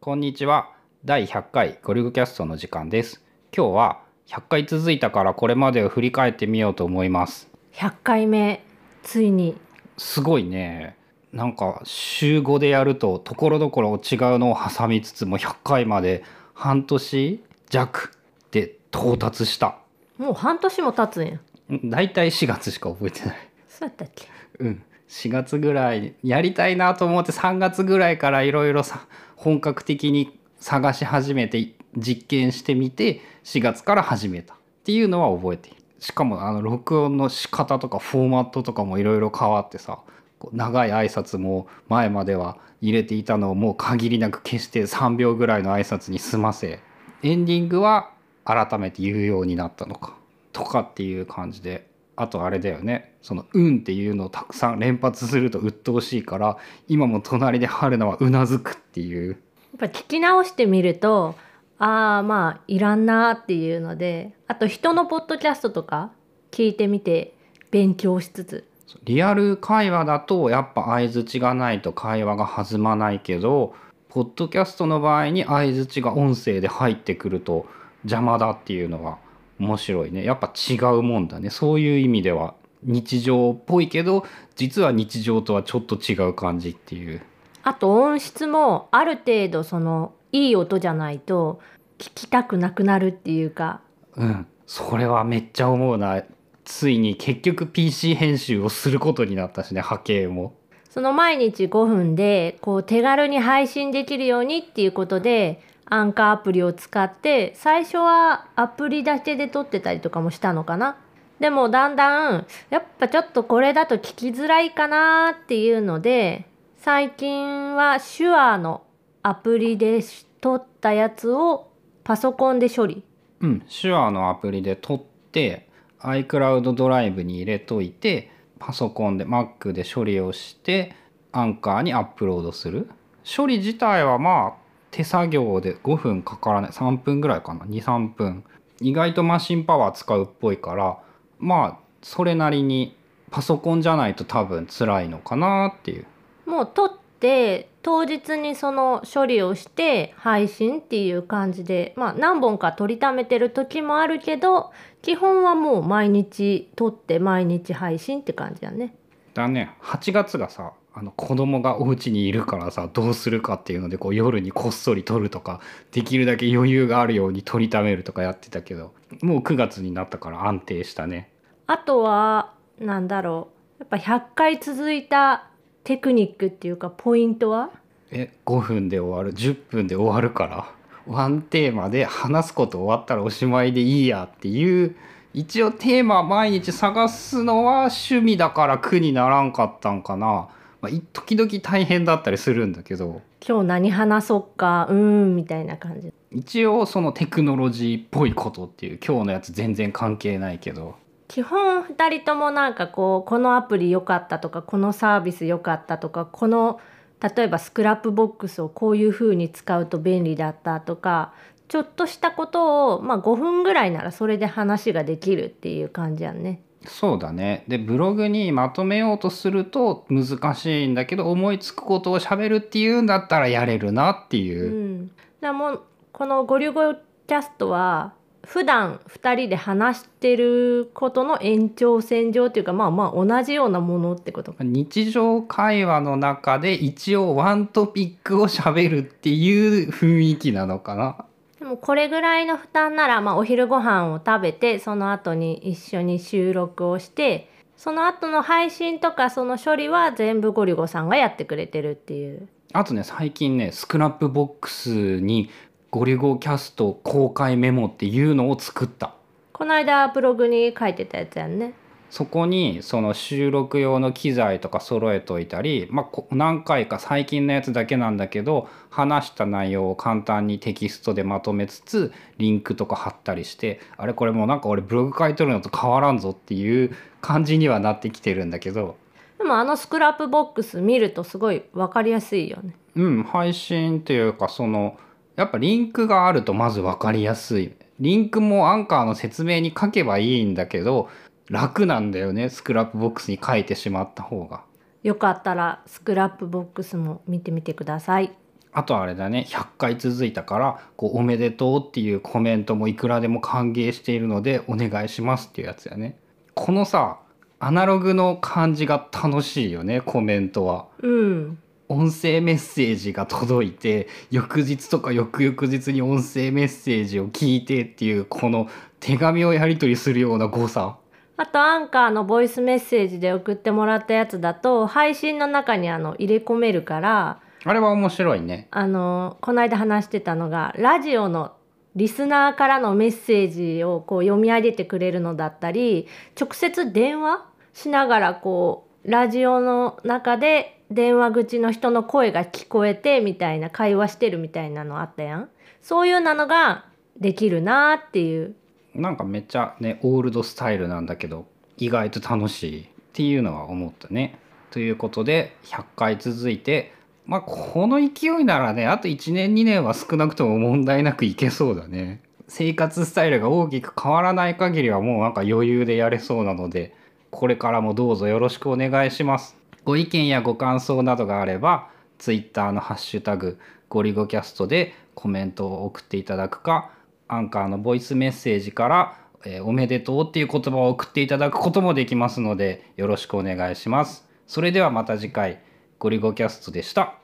こんにちは。第100回ゴルゴキャストの時間です。今日は100回続いたからこれまでを振り返ってみようと思います。100回目ついにすごいね。なんか週5でやるとところどころ違うのを挟みつつも100回まで半年弱で到達した。もう半年も経つんやんだいたい4月しか覚えてない。そうやったっけ？うん、4月ぐらいやりたいなと思って3月ぐらいからいろいろさ本格的に探し始めて実験してみて4月から始めたっていうのは覚えている。しかもあの録音の仕方とかフォーマットとかもいろいろ変わってさ長い挨拶も前までは入れていたのをもう限りなく消して3秒ぐらいの挨拶に済ませエンディングは改めて言うようになったのかとかっていう感じであとあれだよね。その「うん」っていうのをたくさん連発すると鬱陶しいから今も隣で春菜はうなずくっていう。やっぱ聞き直してみるとああまあいらんなっていうのであと人のポッドキャストとか聞いてみて勉強しつつ。リアル会話だとやっぱ相づちがないと会話が弾まないけどポッドキャストの場合に相づちが音声で入ってくると邪魔だっていうのは面白いね。やっぱ違うもんだね。そういう意味では。日常っぽいけど実は日常とはちょっと違う感じっていう。あと音質もある程度そのいい音じゃないと聞きたくなくなるっていうか。うん。それはめっちゃ思うな。ついに結局 PC 編集をすることになったしね波形も。その毎日5分でこう手軽に配信できるようにっていうことでアンカーアプリを使って最初はアプリだけで撮ってたりとかもしたのかな。でもだんだんやっぱちょっとこれだと聞きづらいかなっていうので最近は手話のアプリで撮ったやつをパソコンで処理。うん手話のアプリで撮って iCloud ドライブに入れといてパソコンで Mac で処理をしてアンカーにアップロードする。処理自体はまあ手作業で5分かからない。3分ぐらいかな。23分。意外とマシンパワー使うっぽいからまあそれなりにパソコンじゃないと多分辛いのかなっていう。もう撮って当日にその処理をして配信っていう感じでまあ何本か撮りためてる時もあるけど基本はもう毎日撮って毎日配信って感じだね。だね。8月がさあの子供がお家にいるからさどうするかっていうのでこう夜にこっそり撮るとかできるだけ余裕があるように撮りためるとかやってたけどもう9月になったから安定したね。あとはなんだろう。やっぱ100回続いたテクニックっていうかポイントは？え5分で終わる。10分で終わるから。ワンテーマで話すこと終わったらおしまいでいいやっていう一応テーマ毎日探すのは趣味だから苦にならんかったんかな、まあ、い時々大変だったりするんだけど。今日何話そっかうーんみたいな感じ。一応そのテクノロジーっぽいことっていう今日のやつ全然関係ないけど。基本2人ともなんかこうこのアプリ良かったとかこのサービス良かったとかこの例えば Scrapbox をこういう風に使うと便利だったとかちょっとしたことを、まあ、5分ぐらいならそれで話ができるっていう感じやんね。そうだね。でブログにまとめようとすると難しいんだけど思いつくことをしゃべるっていうんだったらやれるなっていう。う、ん、でもこの「ゴリゴリキャスト」は普段2人で話してることの延長線上っていうかまあまあ同じようなものってこと日常会話の中で一応ワントピックをしゃべるっていう雰囲気なのかなでもこれぐらいの負担なら、まあ、お昼ご飯を食べてその後に一緒に収録をしてその後の配信とかその処理は全部ゴリゴさんがやってくれてるっていう。あとね最近ね Scrapbox にゴリゴキャスト公開メモっていうのを作った。この間ブログに書いてたやつやんねそこにその収録用の機材とか揃えといたり、まあ、こ何回か最近のやつだけなんだけど話した内容を簡単にテキストでまとめつつリンクとか貼ったりしてあれこれもうなんか俺ブログ書いとるのと変わらんぞっていう感じにはなってきてるんだけど。でもあの Scrapbox 見るとすごい分かりやすいよね。うん配信っていうかそのやっぱリンクがあるとまず分かりやすい。リンクもアンカーの説明に書けばいいんだけど楽なんだよね Scrapbox に書いてしまった方が。よかったら Scrapbox も見てみてください。あとあれだね100回続いたからこう「おめでとう」っていうコメントもいくらでも歓迎しているのでお願いしますっていうやつやね。このさアナログの感じが楽しいよねコメントは。うん。音声メッセージが届いて翌日とか翌々日に音声メッセージを聞いてっていうこの手紙をやり取りするような誤差あとアンカーのボイスメッセージで送ってもらったやつだと配信の中にあの入れ込めるからあれは面白いね。あのこの間話してたのがラジオのリスナーからのメッセージをこう読み上げてくれるのだったり直接電話しながらこうラジオの中で電話口の人の声が聞こえてみたいな会話してるみたいなのあったやん。そういうなのができるなっていうなんかめっちゃねオールドスタイルなんだけど意外と楽しいっていうのは思ったね。ということで100回続いてまあこの勢いならねあと1年2年は少なくとも問題なくいけそうだね。生活スタイルが大きく変わらない限りはもうなんか余裕でやれそうなのでこれからもどうぞよろしくお願いします。ご意見やご感想などがあれば Twitter のハッシュタグゴリゴキャストでコメントを送っていただくかアンカーのボイスメッセージから、えーおめでとうっていう言葉を送っていただくこともできますのでよろしくお願いします。それではまた次回ゴリゴキャストでした。